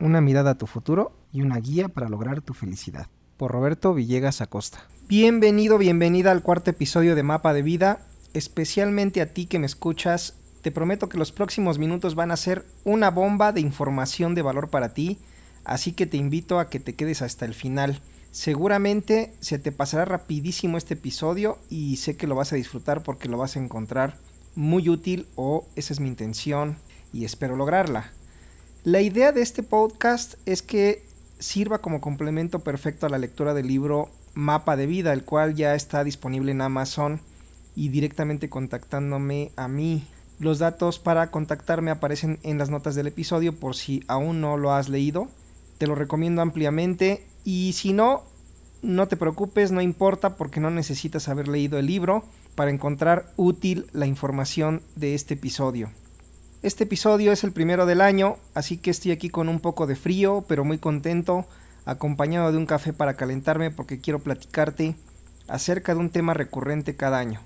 una mirada a tu futuro y una guía para lograr tu felicidad. Por Roberto Villegas Acosta. Bienvenido, bienvenida al cuarto episodio de Mapa de Vida. Especialmente a ti que me escuchas, te prometo que los próximos minutos van a ser una bomba de información de valor para ti, así que te invito a que te quedes hasta el final. Seguramente se te pasará rapidísimo este episodio y sé que lo vas a disfrutar porque lo vas a encontrar muy útil o esa es mi intención y espero lograrla. La idea de este podcast es que sirva como complemento perfecto a la lectura del libro Mapa de Vida, el cual ya está disponible en Amazon y directamente contactándome a mí. Los datos para contactarme aparecen en las notas del episodio por si aún no lo has leído. Te lo recomiendo ampliamente y si no, no te preocupes, no importa porque no necesitas haber leído el libro para encontrar útil la información de este episodio. Este episodio es el primero del año, así que estoy aquí con un poco de frío, pero muy contento, acompañado de un café para calentarme porque quiero platicarte acerca de un tema recurrente cada año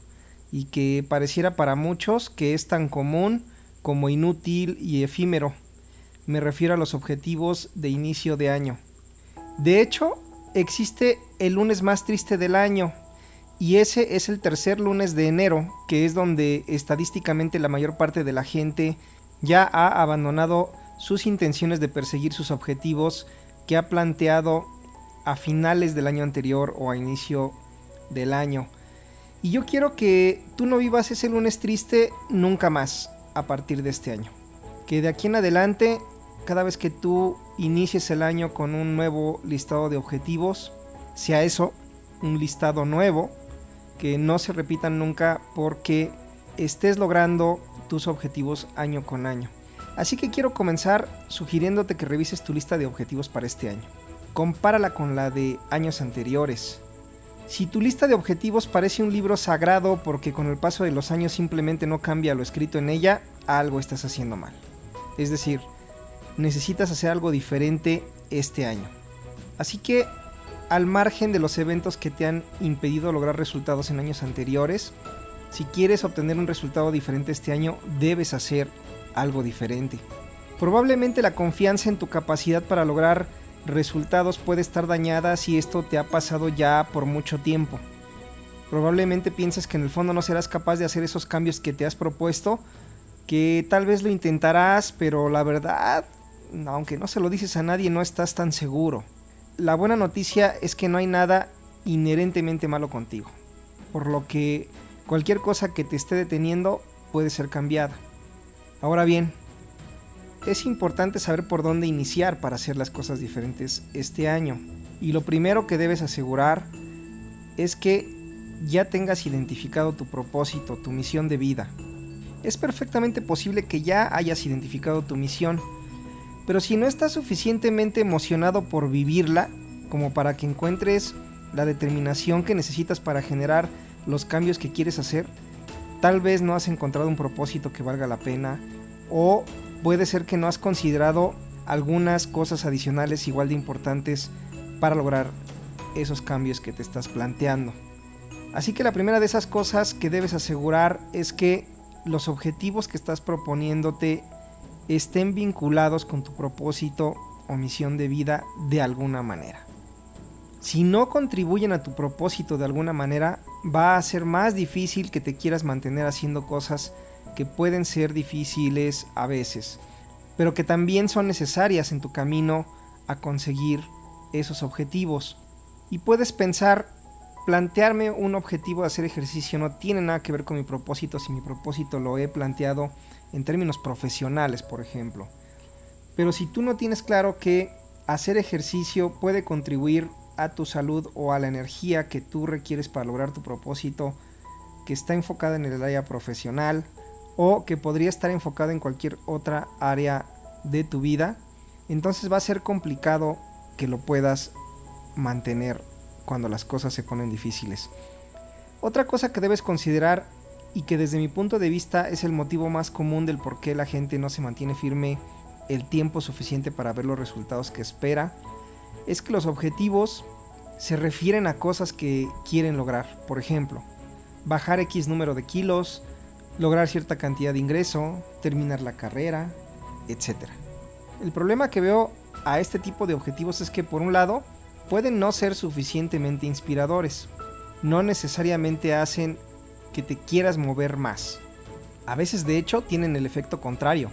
y que pareciera para muchos que es tan común como inútil y efímero. Me refiero a los objetivos de inicio de año. De hecho, existe el lunes más triste del año, y ese es el tercer lunes de enero, que es donde estadísticamente la mayor parte de la gente ya ha abandonado sus intenciones de perseguir sus objetivos que ha planteado a finales del año anterior o a inicio del año. Y yo quiero que tú no vivas ese lunes triste nunca más a partir de este año. Que de aquí en adelante, cada vez que tú inicies el año con un nuevo listado de objetivos, sea eso un listado nuevo que no se repitan nunca porque estés logrando tus objetivos año con año. Así que quiero comenzar sugiriéndote que revises tu lista de objetivos para este año. Compárala con la de años anteriores. Si tu lista de objetivos parece un libro sagrado porque con el paso de los años simplemente no cambia lo escrito en ella, algo estás haciendo mal. Es decir, necesitas hacer algo diferente este año. Así que al margen de los eventos que te han impedido lograr resultados en años anteriores, si quieres obtener un resultado diferente este año, debes hacer algo diferente. Probablemente la confianza en tu capacidad para lograr resultados puede estar dañada si esto te ha pasado ya por mucho tiempo. Probablemente piensas que en el fondo no serás capaz de hacer esos cambios que te has propuesto, que tal vez lo intentarás, pero la verdad, aunque no se lo dices a nadie, no estás tan seguro la buena noticia es que no hay nada inherentemente malo contigo, por lo que cualquier cosa que te esté deteniendo puede ser cambiada. Ahora bien, es importante saber por dónde iniciar para hacer las cosas diferentes este año. Y lo primero que debes asegurar es que ya tengas identificado tu propósito, tu misión de vida. Es perfectamente posible que ya hayas identificado tu misión, pero si no estás suficientemente emocionado por vivirla, como para que encuentres la determinación que necesitas para generar los cambios que quieres hacer, tal vez no has encontrado un propósito que valga la pena o puede ser que no has considerado algunas cosas adicionales igual de importantes para lograr esos cambios que te estás planteando. Así que la primera de esas cosas que debes asegurar es que los objetivos que estás proponiéndote estén vinculados con tu propósito o misión de vida de alguna manera. Si no contribuyen a tu propósito de alguna manera, va a ser más difícil que te quieras mantener haciendo cosas que pueden ser difíciles a veces, pero que también son necesarias en tu camino a conseguir esos objetivos. Y puedes pensar, plantearme un objetivo de hacer ejercicio no tiene nada que ver con mi propósito si mi propósito lo he planteado en términos profesionales, por ejemplo. Pero si tú no tienes claro que hacer ejercicio puede contribuir a tu salud o a la energía que tú requieres para lograr tu propósito, que está enfocada en el área profesional o que podría estar enfocada en cualquier otra área de tu vida, entonces va a ser complicado que lo puedas mantener cuando las cosas se ponen difíciles. Otra cosa que debes considerar y que desde mi punto de vista es el motivo más común del por qué la gente no se mantiene firme el tiempo suficiente para ver los resultados que espera, es que los objetivos se refieren a cosas que quieren lograr. Por ejemplo, bajar X número de kilos, lograr cierta cantidad de ingreso, terminar la carrera, etc. El problema que veo a este tipo de objetivos es que por un lado pueden no ser suficientemente inspiradores, no necesariamente hacen que te quieras mover más. A veces de hecho tienen el efecto contrario.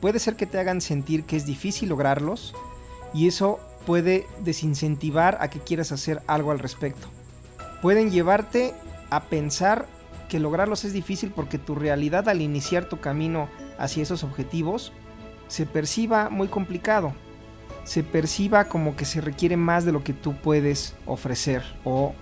Puede ser que te hagan sentir que es difícil lograrlos y eso puede desincentivar a que quieras hacer algo al respecto. Pueden llevarte a pensar que lograrlos es difícil porque tu realidad al iniciar tu camino hacia esos objetivos se perciba muy complicado, se perciba como que se requiere más de lo que tú puedes ofrecer o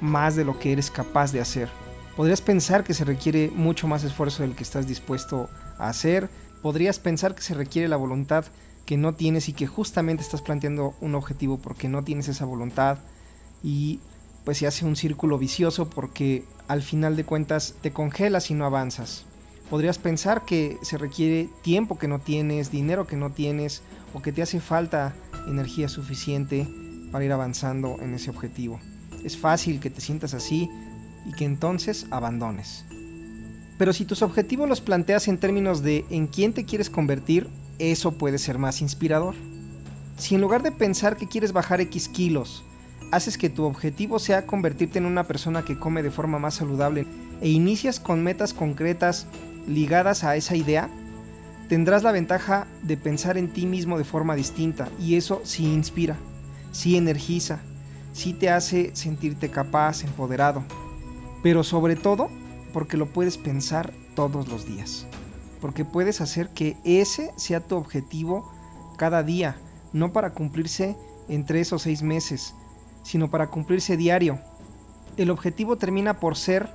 más de lo que eres capaz de hacer. Podrías pensar que se requiere mucho más esfuerzo del que estás dispuesto a hacer, podrías pensar que se requiere la voluntad que no tienes y que justamente estás planteando un objetivo porque no tienes esa voluntad y pues se hace un círculo vicioso porque al final de cuentas te congelas y no avanzas. Podrías pensar que se requiere tiempo que no tienes, dinero que no tienes o que te hace falta energía suficiente para ir avanzando en ese objetivo. Es fácil que te sientas así y que entonces abandones. Pero si tus objetivos los planteas en términos de en quién te quieres convertir, eso puede ser más inspirador. Si en lugar de pensar que quieres bajar X kilos, haces que tu objetivo sea convertirte en una persona que come de forma más saludable e inicias con metas concretas ligadas a esa idea, tendrás la ventaja de pensar en ti mismo de forma distinta y eso sí inspira, sí energiza, sí te hace sentirte capaz, empoderado, pero sobre todo porque lo puedes pensar todos los días, porque puedes hacer que ese sea tu objetivo cada día, no para cumplirse en tres o seis meses, sino para cumplirse diario. El objetivo termina por ser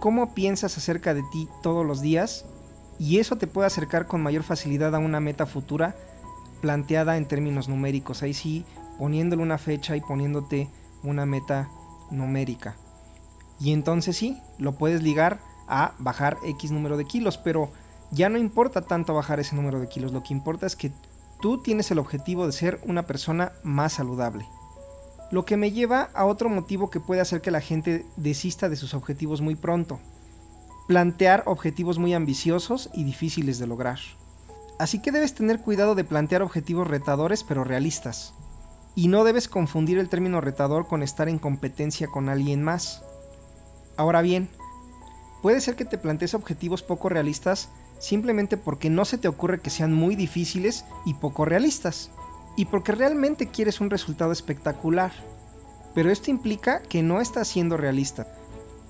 cómo piensas acerca de ti todos los días y eso te puede acercar con mayor facilidad a una meta futura planteada en términos numéricos. Ahí sí, poniéndole una fecha y poniéndote una meta numérica. Y entonces sí, lo puedes ligar a bajar X número de kilos, pero ya no importa tanto bajar ese número de kilos, lo que importa es que tú tienes el objetivo de ser una persona más saludable. Lo que me lleva a otro motivo que puede hacer que la gente desista de sus objetivos muy pronto. Plantear objetivos muy ambiciosos y difíciles de lograr. Así que debes tener cuidado de plantear objetivos retadores pero realistas. Y no debes confundir el término retador con estar en competencia con alguien más. Ahora bien, puede ser que te plantees objetivos poco realistas simplemente porque no se te ocurre que sean muy difíciles y poco realistas y porque realmente quieres un resultado espectacular. Pero esto implica que no estás siendo realista.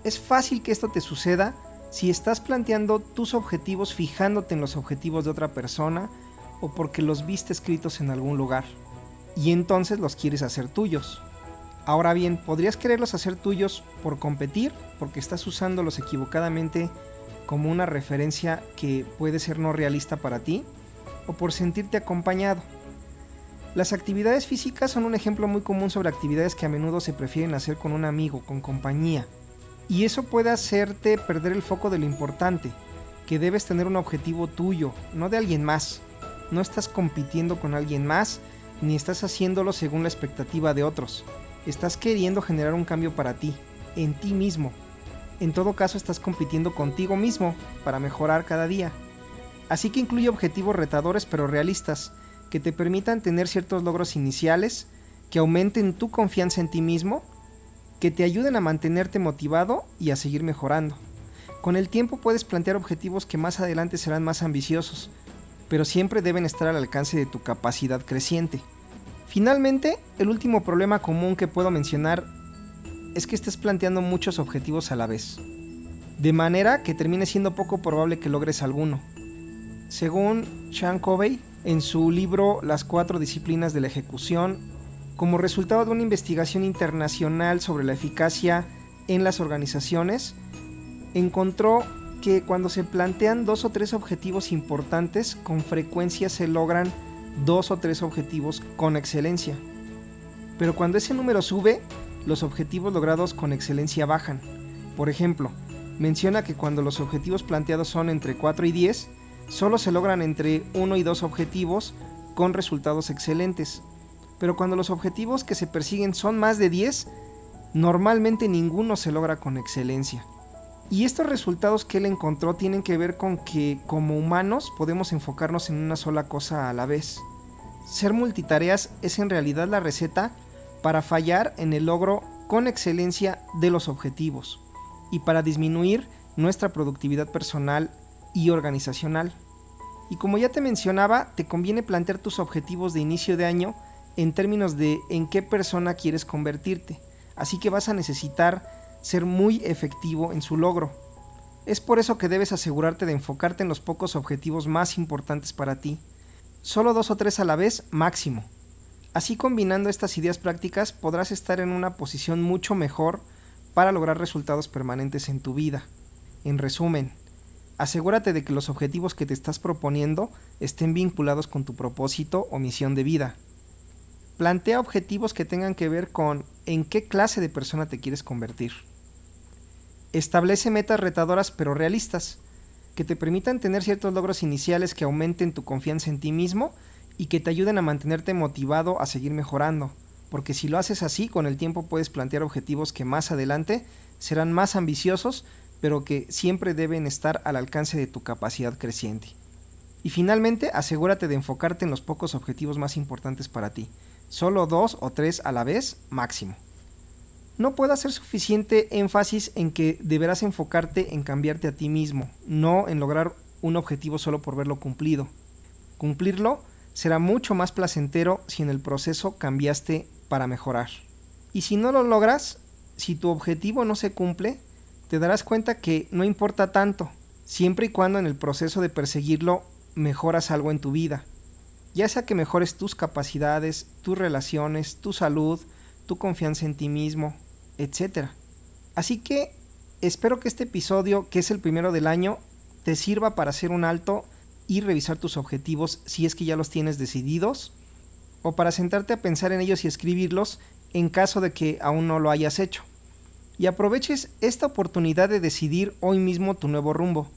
Es fácil que esto te suceda si estás planteando tus objetivos fijándote en los objetivos de otra persona o porque los viste escritos en algún lugar y entonces los quieres hacer tuyos. Ahora bien, podrías quererlos hacer tuyos por competir, porque estás usándolos equivocadamente como una referencia que puede ser no realista para ti, o por sentirte acompañado. Las actividades físicas son un ejemplo muy común sobre actividades que a menudo se prefieren hacer con un amigo, con compañía. Y eso puede hacerte perder el foco de lo importante, que debes tener un objetivo tuyo, no de alguien más. No estás compitiendo con alguien más, ni estás haciéndolo según la expectativa de otros. Estás queriendo generar un cambio para ti, en ti mismo. En todo caso estás compitiendo contigo mismo para mejorar cada día. Así que incluye objetivos retadores pero realistas, que te permitan tener ciertos logros iniciales, que aumenten tu confianza en ti mismo, que te ayuden a mantenerte motivado y a seguir mejorando. Con el tiempo puedes plantear objetivos que más adelante serán más ambiciosos, pero siempre deben estar al alcance de tu capacidad creciente. Finalmente, el último problema común que puedo mencionar es que estés planteando muchos objetivos a la vez, de manera que termine siendo poco probable que logres alguno. Según Sean Covey, en su libro Las cuatro disciplinas de la ejecución, como resultado de una investigación internacional sobre la eficacia en las organizaciones, encontró que cuando se plantean dos o tres objetivos importantes, con frecuencia se logran dos o tres objetivos con excelencia. Pero cuando ese número sube, los objetivos logrados con excelencia bajan. Por ejemplo, menciona que cuando los objetivos planteados son entre 4 y 10, solo se logran entre 1 y 2 objetivos con resultados excelentes. Pero cuando los objetivos que se persiguen son más de 10, normalmente ninguno se logra con excelencia. Y estos resultados que él encontró tienen que ver con que como humanos podemos enfocarnos en una sola cosa a la vez. Ser multitareas es en realidad la receta para fallar en el logro con excelencia de los objetivos y para disminuir nuestra productividad personal y organizacional. Y como ya te mencionaba, te conviene plantear tus objetivos de inicio de año en términos de en qué persona quieres convertirte. Así que vas a necesitar ser muy efectivo en su logro. Es por eso que debes asegurarte de enfocarte en los pocos objetivos más importantes para ti. Solo dos o tres a la vez máximo. Así combinando estas ideas prácticas podrás estar en una posición mucho mejor para lograr resultados permanentes en tu vida. En resumen, asegúrate de que los objetivos que te estás proponiendo estén vinculados con tu propósito o misión de vida. Plantea objetivos que tengan que ver con en qué clase de persona te quieres convertir. Establece metas retadoras pero realistas, que te permitan tener ciertos logros iniciales que aumenten tu confianza en ti mismo y que te ayuden a mantenerte motivado a seguir mejorando, porque si lo haces así, con el tiempo puedes plantear objetivos que más adelante serán más ambiciosos, pero que siempre deben estar al alcance de tu capacidad creciente. Y finalmente, asegúrate de enfocarte en los pocos objetivos más importantes para ti, solo dos o tres a la vez máximo no puede hacer suficiente énfasis en que deberás enfocarte en cambiarte a ti mismo, no en lograr un objetivo solo por verlo cumplido. Cumplirlo será mucho más placentero si en el proceso cambiaste para mejorar. Y si no lo logras, si tu objetivo no se cumple, te darás cuenta que no importa tanto, siempre y cuando en el proceso de perseguirlo mejoras algo en tu vida. Ya sea que mejores tus capacidades, tus relaciones, tu salud, tu confianza en ti mismo, etc. Así que espero que este episodio, que es el primero del año, te sirva para hacer un alto y revisar tus objetivos si es que ya los tienes decididos, o para sentarte a pensar en ellos y escribirlos en caso de que aún no lo hayas hecho. Y aproveches esta oportunidad de decidir hoy mismo tu nuevo rumbo,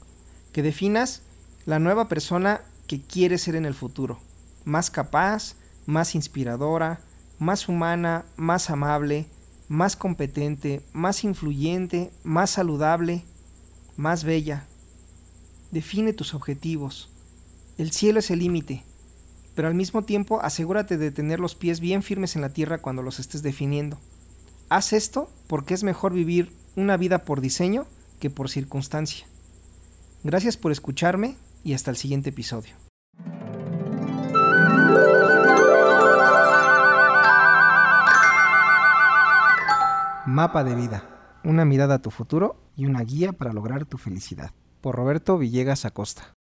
que definas la nueva persona que quieres ser en el futuro, más capaz, más inspiradora, más humana, más amable, más competente, más influyente, más saludable, más bella. Define tus objetivos. El cielo es el límite, pero al mismo tiempo asegúrate de tener los pies bien firmes en la tierra cuando los estés definiendo. Haz esto porque es mejor vivir una vida por diseño que por circunstancia. Gracias por escucharme y hasta el siguiente episodio. Mapa de vida, una mirada a tu futuro y una guía para lograr tu felicidad. Por Roberto Villegas Acosta.